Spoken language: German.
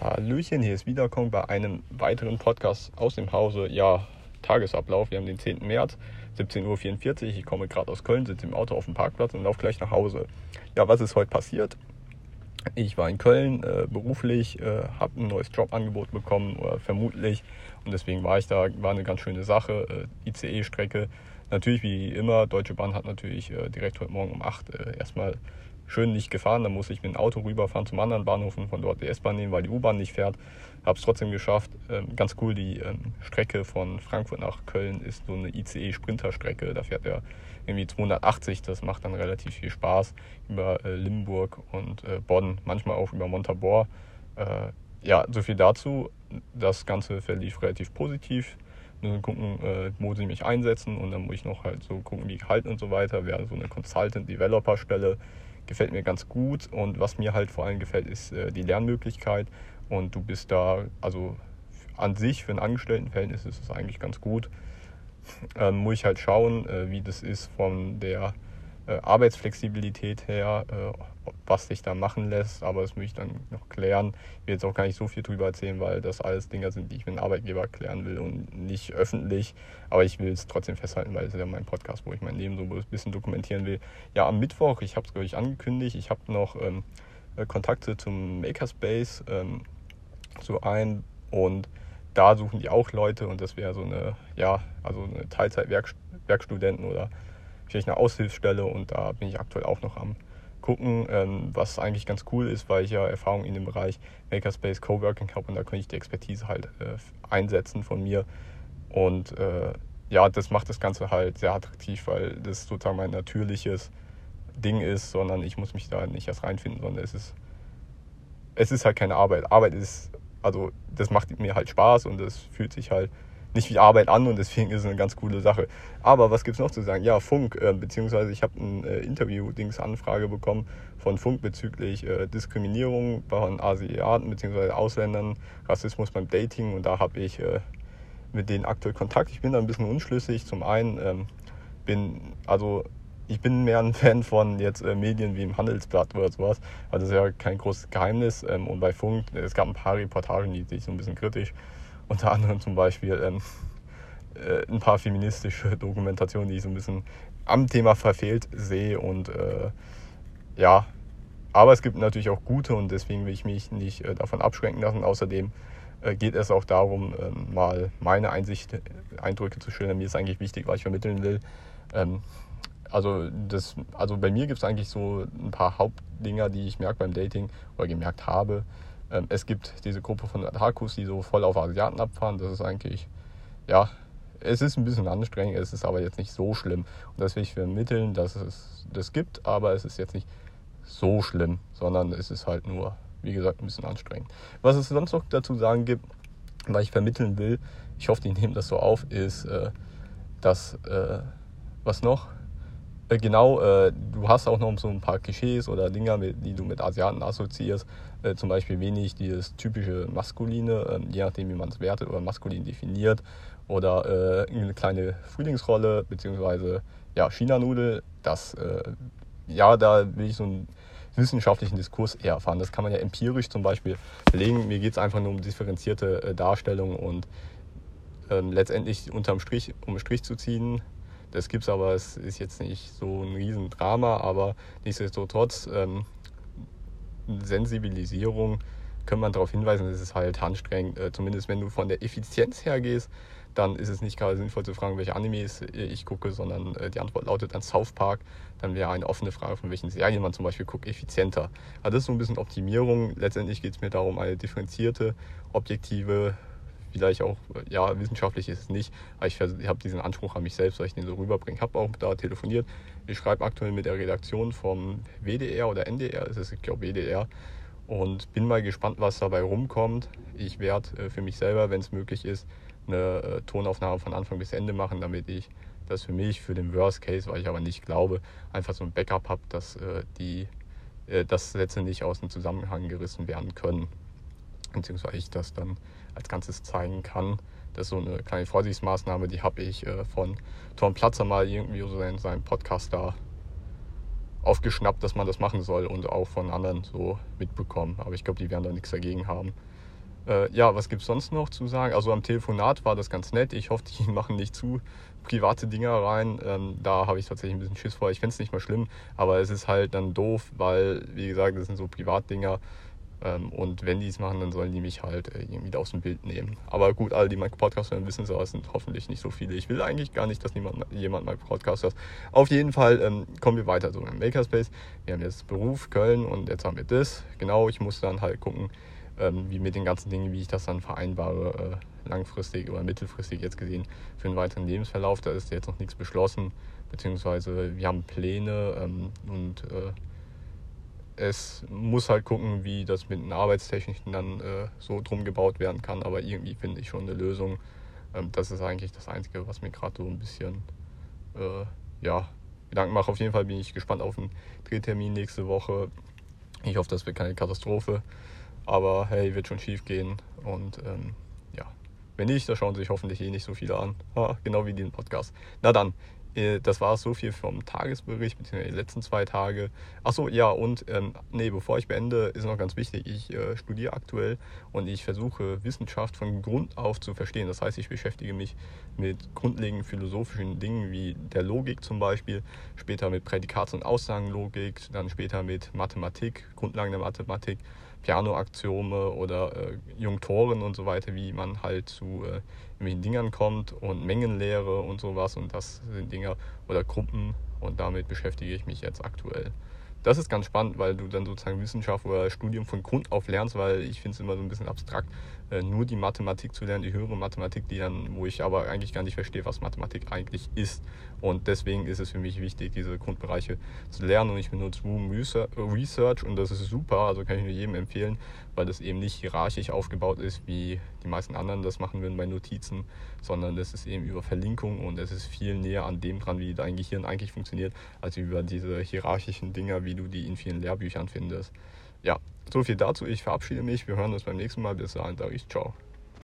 Hallöchen, hier ist Wiederkommen bei einem weiteren Podcast aus dem Hause. Ja, Tagesablauf. Wir haben den 10. März, 17.44 Uhr. Ich komme gerade aus Köln, sitze im Auto auf dem Parkplatz und laufe gleich nach Hause. Ja, was ist heute passiert? Ich war in Köln äh, beruflich, äh, habe ein neues Jobangebot bekommen, oder vermutlich. Und deswegen war ich da, war eine ganz schöne Sache. Äh, ICE-Strecke. Natürlich wie immer, Deutsche Bahn hat natürlich äh, direkt heute Morgen um 8 äh, erstmal schön nicht gefahren. Dann musste ich mit dem Auto rüberfahren zum anderen Bahnhof und von dort die S-Bahn nehmen, weil die U-Bahn nicht fährt. Habe es trotzdem geschafft. Ähm, ganz cool, die ähm, Strecke von Frankfurt nach Köln ist so eine ICE-Sprinterstrecke. Da fährt er irgendwie 280. Das macht dann relativ viel Spaß über äh, Limburg und äh, Bonn, manchmal auch über Montabor. Äh, ja, so viel dazu. Das Ganze verlief relativ positiv. Nur gucken, äh, wo sie mich einsetzen und dann muss ich noch halt so gucken, wie Gehalt und so weiter. Wäre so eine Consultant-Developer-Stelle gefällt mir ganz gut. Und was mir halt vor allem gefällt, ist äh, die Lernmöglichkeit. Und du bist da, also an sich für ein Angestelltenverhältnis ist es eigentlich ganz gut. Ähm, muss ich halt schauen, äh, wie das ist von der Arbeitsflexibilität her, äh, was sich da machen lässt, aber das möchte ich dann noch klären. Ich will jetzt auch gar nicht so viel drüber erzählen, weil das alles Dinge sind, die ich mit dem Arbeitgeber klären will und nicht öffentlich. Aber ich will es trotzdem festhalten, weil es ist ja mein Podcast, wo ich mein Leben so ein bisschen dokumentieren will. Ja, am Mittwoch, ich habe es, glaube ich, angekündigt, ich habe noch ähm, äh, Kontakte zum Makerspace ähm, so ein und da suchen die auch Leute und das wäre so eine, ja, also eine Teilzeit-Werkstudenten oder vielleicht eine Aushilfsstelle und da bin ich aktuell auch noch am gucken, ähm, was eigentlich ganz cool ist, weil ich ja Erfahrung in dem Bereich Makerspace Coworking habe und da könnte ich die Expertise halt äh, einsetzen von mir und äh, ja, das macht das Ganze halt sehr attraktiv, weil das sozusagen mein natürliches Ding ist, sondern ich muss mich da nicht erst reinfinden, sondern es ist es ist halt keine Arbeit. Arbeit ist, also das macht mir halt Spaß und das fühlt sich halt nicht wie Arbeit an und deswegen ist es eine ganz coole Sache. Aber was gibt es noch zu sagen? Ja, Funk, äh, beziehungsweise ich habe ein äh, Interview-Dings-Anfrage bekommen von Funk bezüglich äh, Diskriminierung von Asiaten beziehungsweise Ausländern, Rassismus beim Dating und da habe ich äh, mit denen aktuell Kontakt. Ich bin da ein bisschen unschlüssig. Zum einen ähm, bin, also ich bin mehr ein Fan von jetzt äh, Medien wie im Handelsblatt oder sowas. Also das ist ja kein großes Geheimnis. Ähm, und bei Funk, es gab ein paar Reportagen, die sich so ein bisschen kritisch unter anderem zum Beispiel ähm, äh, ein paar feministische Dokumentationen, die ich so ein bisschen am Thema verfehlt sehe. Und äh, ja, aber es gibt natürlich auch gute und deswegen will ich mich nicht äh, davon abschränken lassen. Außerdem äh, geht es auch darum, ähm, mal meine Einsicht, Eindrücke zu schildern. Mir ist eigentlich wichtig, was ich vermitteln will. Ähm, also, das, also bei mir gibt es eigentlich so ein paar Hauptdinger, die ich merke beim Dating oder gemerkt habe. Ähm, es gibt diese Gruppe von Hakus, die so voll auf Asiaten abfahren. Das ist eigentlich, ja, es ist ein bisschen anstrengend, es ist aber jetzt nicht so schlimm. Und das will ich vermitteln, dass es das gibt, aber es ist jetzt nicht so schlimm, sondern es ist halt nur, wie gesagt, ein bisschen anstrengend. Was es sonst noch dazu sagen gibt, was ich vermitteln will, ich hoffe, die nehmen das so auf, ist, äh, dass, äh, was noch? Äh, genau, äh, du hast auch noch so ein paar Klischees oder Dinger, die du mit Asiaten assoziierst. Äh, zum Beispiel wenig dieses typische Maskuline, ähm, je nachdem wie man es wertet oder maskulin definiert. Oder eine kleine Frühlingsrolle, beziehungsweise ja, China-Nudel. Das, ja, da will ich so einen wissenschaftlichen Diskurs eher erfahren. Das kann man ja empirisch zum Beispiel belegen. Mir geht es einfach nur um differenzierte Darstellung und ähm, letztendlich unterm Strich, um Strich zu ziehen, das gibt es aber, es ist jetzt nicht so ein Riesendrama, aber nichtsdestotrotz ähm, Sensibilisierung kann man darauf hinweisen, es ist halt anstrengend. Äh, zumindest wenn du von der Effizienz her gehst, dann ist es nicht gerade sinnvoll zu fragen, welche Animes ich gucke, sondern äh, die Antwort lautet dann South Park. Dann wäre eine offene Frage, von welchen Serien man zum Beispiel guckt, effizienter. Also das ist so ein bisschen Optimierung. Letztendlich geht es mir darum, eine differenzierte, objektive vielleicht auch, ja, wissenschaftlich ist es nicht, aber ich, ich habe diesen Anspruch an mich selbst, dass ich den so rüberbringe. Ich habe auch da telefoniert. Ich schreibe aktuell mit der Redaktion vom WDR oder NDR, ist es, ich glaube WDR, und bin mal gespannt, was dabei rumkommt. Ich werde äh, für mich selber, wenn es möglich ist, eine äh, Tonaufnahme von Anfang bis Ende machen, damit ich das für mich, für den Worst Case, weil ich aber nicht glaube, einfach so ein Backup habe, dass äh, die dass Sätze nicht aus dem Zusammenhang gerissen werden können beziehungsweise ich das dann als Ganzes zeigen kann. Das ist so eine kleine Vorsichtsmaßnahme, die habe ich äh, von Tom Platzer mal irgendwie so in seinem Podcast da aufgeschnappt, dass man das machen soll und auch von anderen so mitbekommen. Aber ich glaube, die werden da nichts dagegen haben. Äh, ja, was gibt es sonst noch zu sagen? Also am Telefonat war das ganz nett. Ich hoffe, die machen nicht zu private Dinger rein. Ähm, da habe ich tatsächlich ein bisschen Schiss vor. Ich finde es nicht mal schlimm, aber es ist halt dann doof, weil, wie gesagt, das sind so Privatdinger. Ähm, und wenn die es machen, dann sollen die mich halt äh, irgendwie aus dem Bild nehmen. Aber gut, alle, die meinen Podcast hören, wissen es, es sind hoffentlich nicht so viele. Ich will eigentlich gar nicht, dass niemand, jemand meinen Podcast hört. Auf jeden Fall ähm, kommen wir weiter so im Makerspace. Wir haben jetzt Beruf Köln und jetzt haben wir das. Genau, ich muss dann halt gucken, ähm, wie mit den ganzen Dingen, wie ich das dann vereinbare, äh, langfristig oder mittelfristig jetzt gesehen für einen weiteren Lebensverlauf. Da ist jetzt noch nichts beschlossen, beziehungsweise wir haben Pläne ähm, und äh, es muss halt gucken, wie das mit den Arbeitstechniken dann äh, so drum gebaut werden kann. Aber irgendwie finde ich schon eine Lösung. Ähm, das ist eigentlich das Einzige, was mir gerade so ein bisschen äh, ja, Gedanken macht. Auf jeden Fall bin ich gespannt auf den Drehtermin nächste Woche. Ich hoffe, das wird keine Katastrophe. Aber hey, wird schon schief gehen. Und ähm, ja, wenn nicht, da schauen sich hoffentlich eh nicht so viele an. Ha, genau wie den Podcast. Na dann, das war so viel vom Tagesbericht, beziehungsweise die letzten zwei Tage. Achso, ja, und ähm, nee, bevor ich beende, ist noch ganz wichtig, ich äh, studiere aktuell und ich versuche Wissenschaft von Grund auf zu verstehen. Das heißt, ich beschäftige mich mit grundlegenden philosophischen Dingen wie der Logik zum Beispiel, später mit Prädikats- und Aussagenlogik, dann später mit Mathematik, Grundlagen der Mathematik Piano-Axiome oder äh, Jungtoren und so weiter, wie man halt zu äh, irgendwelchen Dingern kommt und Mengenlehre und sowas und das sind Dinger oder Gruppen und damit beschäftige ich mich jetzt aktuell das ist ganz spannend, weil du dann sozusagen Wissenschaft oder Studium von Grund auf lernst, weil ich finde es immer so ein bisschen abstrakt, äh, nur die Mathematik zu lernen, die höhere Mathematik, die dann, wo ich aber eigentlich gar nicht verstehe, was Mathematik eigentlich ist. Und deswegen ist es für mich wichtig, diese Grundbereiche zu lernen. Und ich benutze Room Research und das ist super, also kann ich nur jedem empfehlen, weil das eben nicht hierarchisch aufgebaut ist, wie die meisten anderen das machen würden bei Notizen, sondern das ist eben über Verlinkung und es ist viel näher an dem dran, wie dein Gehirn eigentlich funktioniert, als über diese hierarchischen Dinger, wie du die in vielen Lehrbüchern findest. Ja, so viel dazu. Ich verabschiede mich. Wir hören uns beim nächsten Mal. Bis dahin sage ich ciao.